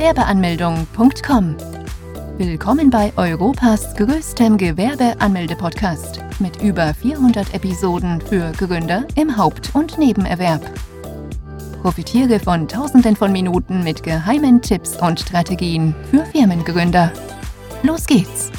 Gewerbeanmeldung.com. Willkommen bei Europas größtem Gewerbeanmelde-Podcast mit über 400 Episoden für Gründer im Haupt- und Nebenerwerb. Profitiere von Tausenden von Minuten mit geheimen Tipps und Strategien für Firmengründer. Los geht's!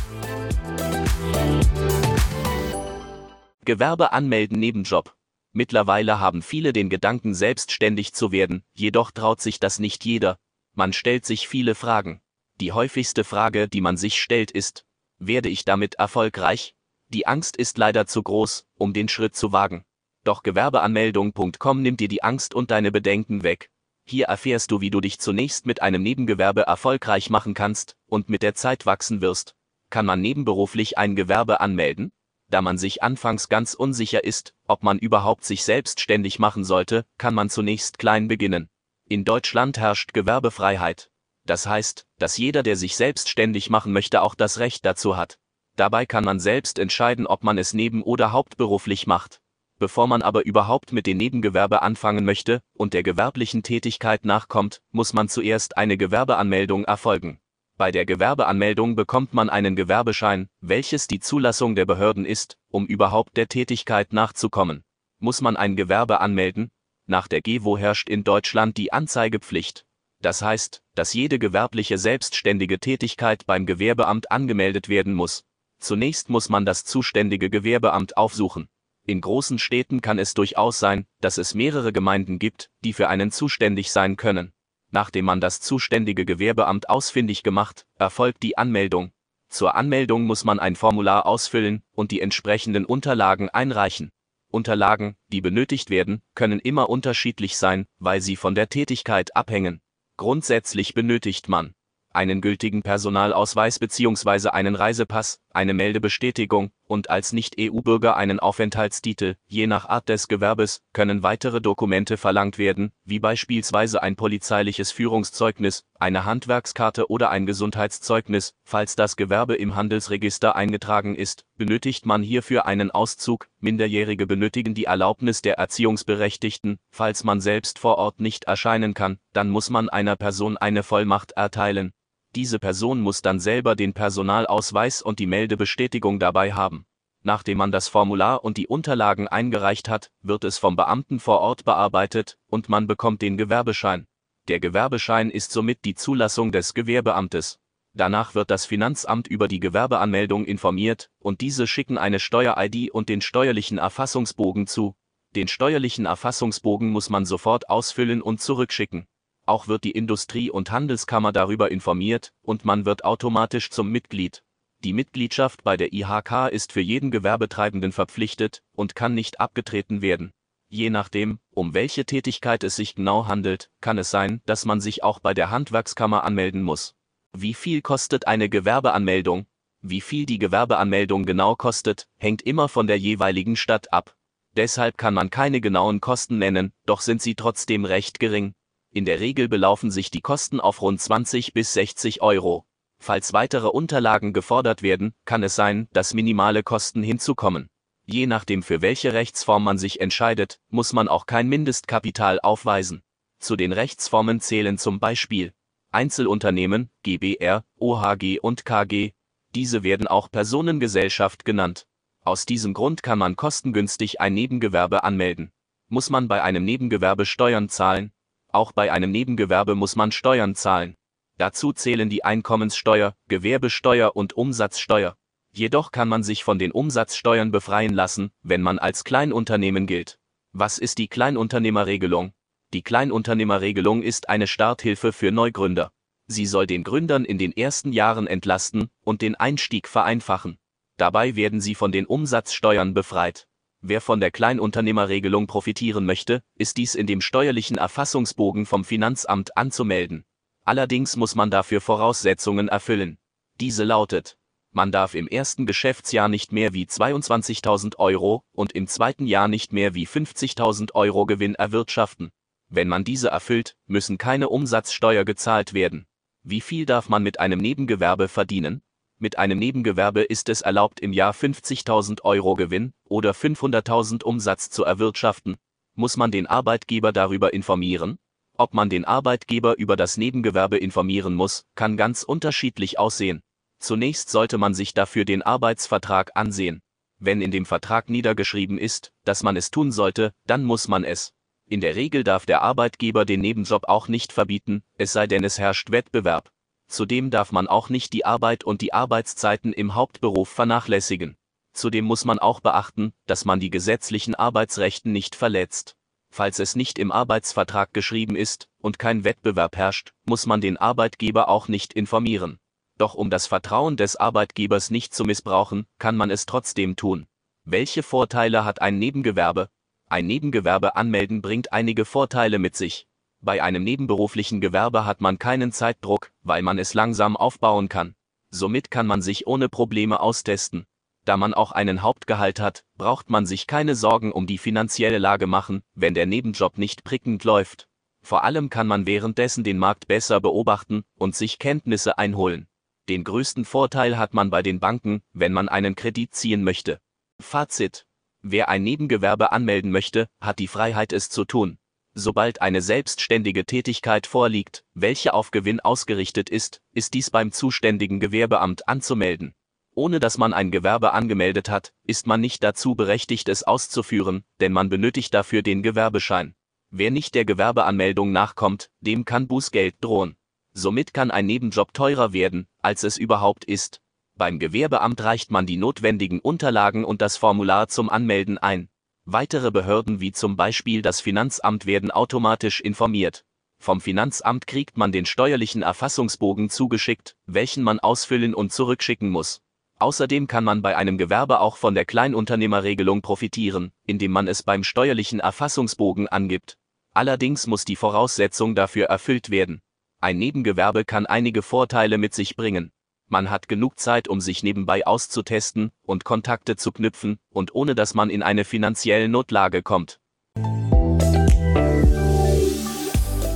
Gewerbe anmelden Nebenjob. Mittlerweile haben viele den Gedanken, selbstständig zu werden, jedoch traut sich das nicht jeder. Man stellt sich viele Fragen. Die häufigste Frage, die man sich stellt, ist, werde ich damit erfolgreich? Die Angst ist leider zu groß, um den Schritt zu wagen. Doch Gewerbeanmeldung.com nimmt dir die Angst und deine Bedenken weg. Hier erfährst du, wie du dich zunächst mit einem Nebengewerbe erfolgreich machen kannst und mit der Zeit wachsen wirst. Kann man nebenberuflich ein Gewerbe anmelden? Da man sich anfangs ganz unsicher ist, ob man überhaupt sich selbstständig machen sollte, kann man zunächst klein beginnen. In Deutschland herrscht Gewerbefreiheit. Das heißt, dass jeder, der sich selbstständig machen möchte, auch das Recht dazu hat. Dabei kann man selbst entscheiden, ob man es neben- oder hauptberuflich macht. Bevor man aber überhaupt mit dem Nebengewerbe anfangen möchte und der gewerblichen Tätigkeit nachkommt, muss man zuerst eine Gewerbeanmeldung erfolgen. Bei der Gewerbeanmeldung bekommt man einen Gewerbeschein, welches die Zulassung der Behörden ist, um überhaupt der Tätigkeit nachzukommen. Muss man ein Gewerbe anmelden? Nach der GEWO herrscht in Deutschland die Anzeigepflicht. Das heißt, dass jede gewerbliche selbstständige Tätigkeit beim Gewerbeamt angemeldet werden muss. Zunächst muss man das zuständige Gewerbeamt aufsuchen. In großen Städten kann es durchaus sein, dass es mehrere Gemeinden gibt, die für einen zuständig sein können. Nachdem man das zuständige Gewerbeamt ausfindig gemacht, erfolgt die Anmeldung. Zur Anmeldung muss man ein Formular ausfüllen und die entsprechenden Unterlagen einreichen. Unterlagen, die benötigt werden, können immer unterschiedlich sein, weil sie von der Tätigkeit abhängen. Grundsätzlich benötigt man einen gültigen Personalausweis bzw. einen Reisepass, eine Meldebestätigung und als Nicht-EU-Bürger einen Aufenthaltstitel. Je nach Art des Gewerbes können weitere Dokumente verlangt werden, wie beispielsweise ein polizeiliches Führungszeugnis, eine Handwerkskarte oder ein Gesundheitszeugnis. Falls das Gewerbe im Handelsregister eingetragen ist, benötigt man hierfür einen Auszug. Minderjährige benötigen die Erlaubnis der Erziehungsberechtigten. Falls man selbst vor Ort nicht erscheinen kann, dann muss man einer Person eine Vollmacht erteilen. Diese Person muss dann selber den Personalausweis und die Meldebestätigung dabei haben. Nachdem man das Formular und die Unterlagen eingereicht hat, wird es vom Beamten vor Ort bearbeitet und man bekommt den Gewerbeschein. Der Gewerbeschein ist somit die Zulassung des Gewerbeamtes. Danach wird das Finanzamt über die Gewerbeanmeldung informiert und diese schicken eine Steuer-ID und den steuerlichen Erfassungsbogen zu. Den steuerlichen Erfassungsbogen muss man sofort ausfüllen und zurückschicken. Auch wird die Industrie- und Handelskammer darüber informiert und man wird automatisch zum Mitglied. Die Mitgliedschaft bei der IHK ist für jeden Gewerbetreibenden verpflichtet und kann nicht abgetreten werden. Je nachdem, um welche Tätigkeit es sich genau handelt, kann es sein, dass man sich auch bei der Handwerkskammer anmelden muss. Wie viel kostet eine Gewerbeanmeldung? Wie viel die Gewerbeanmeldung genau kostet, hängt immer von der jeweiligen Stadt ab. Deshalb kann man keine genauen Kosten nennen, doch sind sie trotzdem recht gering. In der Regel belaufen sich die Kosten auf rund 20 bis 60 Euro. Falls weitere Unterlagen gefordert werden, kann es sein, dass minimale Kosten hinzukommen. Je nachdem für welche Rechtsform man sich entscheidet, muss man auch kein Mindestkapital aufweisen. Zu den Rechtsformen zählen zum Beispiel Einzelunternehmen, GbR, OHG und KG. Diese werden auch Personengesellschaft genannt. Aus diesem Grund kann man kostengünstig ein Nebengewerbe anmelden. Muss man bei einem Nebengewerbe Steuern zahlen, auch bei einem Nebengewerbe muss man Steuern zahlen. Dazu zählen die Einkommenssteuer, Gewerbesteuer und Umsatzsteuer. Jedoch kann man sich von den Umsatzsteuern befreien lassen, wenn man als Kleinunternehmen gilt. Was ist die Kleinunternehmerregelung? Die Kleinunternehmerregelung ist eine Starthilfe für Neugründer. Sie soll den Gründern in den ersten Jahren entlasten und den Einstieg vereinfachen. Dabei werden sie von den Umsatzsteuern befreit. Wer von der Kleinunternehmerregelung profitieren möchte, ist dies in dem steuerlichen Erfassungsbogen vom Finanzamt anzumelden. Allerdings muss man dafür Voraussetzungen erfüllen. Diese lautet, man darf im ersten Geschäftsjahr nicht mehr wie 22.000 Euro und im zweiten Jahr nicht mehr wie 50.000 Euro Gewinn erwirtschaften. Wenn man diese erfüllt, müssen keine Umsatzsteuer gezahlt werden. Wie viel darf man mit einem Nebengewerbe verdienen? Mit einem Nebengewerbe ist es erlaubt, im Jahr 50.000 Euro Gewinn oder 500.000 Umsatz zu erwirtschaften. Muss man den Arbeitgeber darüber informieren? Ob man den Arbeitgeber über das Nebengewerbe informieren muss, kann ganz unterschiedlich aussehen. Zunächst sollte man sich dafür den Arbeitsvertrag ansehen. Wenn in dem Vertrag niedergeschrieben ist, dass man es tun sollte, dann muss man es. In der Regel darf der Arbeitgeber den Nebenjob auch nicht verbieten, es sei denn es herrscht Wettbewerb. Zudem darf man auch nicht die Arbeit und die Arbeitszeiten im Hauptberuf vernachlässigen. Zudem muss man auch beachten, dass man die gesetzlichen Arbeitsrechten nicht verletzt. Falls es nicht im Arbeitsvertrag geschrieben ist und kein Wettbewerb herrscht, muss man den Arbeitgeber auch nicht informieren. Doch um das Vertrauen des Arbeitgebers nicht zu missbrauchen, kann man es trotzdem tun. Welche Vorteile hat ein Nebengewerbe? Ein Nebengewerbe anmelden bringt einige Vorteile mit sich. Bei einem nebenberuflichen Gewerbe hat man keinen Zeitdruck, weil man es langsam aufbauen kann. Somit kann man sich ohne Probleme austesten. Da man auch einen Hauptgehalt hat, braucht man sich keine Sorgen um die finanzielle Lage machen, wenn der Nebenjob nicht prickend läuft. Vor allem kann man währenddessen den Markt besser beobachten und sich Kenntnisse einholen. Den größten Vorteil hat man bei den Banken, wenn man einen Kredit ziehen möchte. Fazit Wer ein Nebengewerbe anmelden möchte, hat die Freiheit es zu tun. Sobald eine selbstständige Tätigkeit vorliegt, welche auf Gewinn ausgerichtet ist, ist dies beim zuständigen Gewerbeamt anzumelden. Ohne dass man ein Gewerbe angemeldet hat, ist man nicht dazu berechtigt, es auszuführen, denn man benötigt dafür den Gewerbeschein. Wer nicht der Gewerbeanmeldung nachkommt, dem kann Bußgeld drohen. Somit kann ein Nebenjob teurer werden, als es überhaupt ist. Beim Gewerbeamt reicht man die notwendigen Unterlagen und das Formular zum Anmelden ein. Weitere Behörden wie zum Beispiel das Finanzamt werden automatisch informiert. Vom Finanzamt kriegt man den steuerlichen Erfassungsbogen zugeschickt, welchen man ausfüllen und zurückschicken muss. Außerdem kann man bei einem Gewerbe auch von der Kleinunternehmerregelung profitieren, indem man es beim steuerlichen Erfassungsbogen angibt. Allerdings muss die Voraussetzung dafür erfüllt werden. Ein Nebengewerbe kann einige Vorteile mit sich bringen. Man hat genug Zeit, um sich nebenbei auszutesten und Kontakte zu knüpfen und ohne dass man in eine finanzielle Notlage kommt.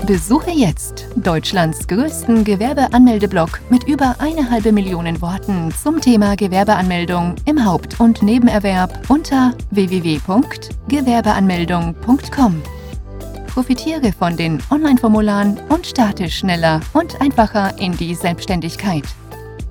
Besuche jetzt Deutschlands größten Gewerbeanmeldeblock mit über eine halbe Million Worten zum Thema Gewerbeanmeldung im Haupt- und Nebenerwerb unter www.gewerbeanmeldung.com. Profitiere von den Online-Formularen und starte schneller und einfacher in die Selbstständigkeit.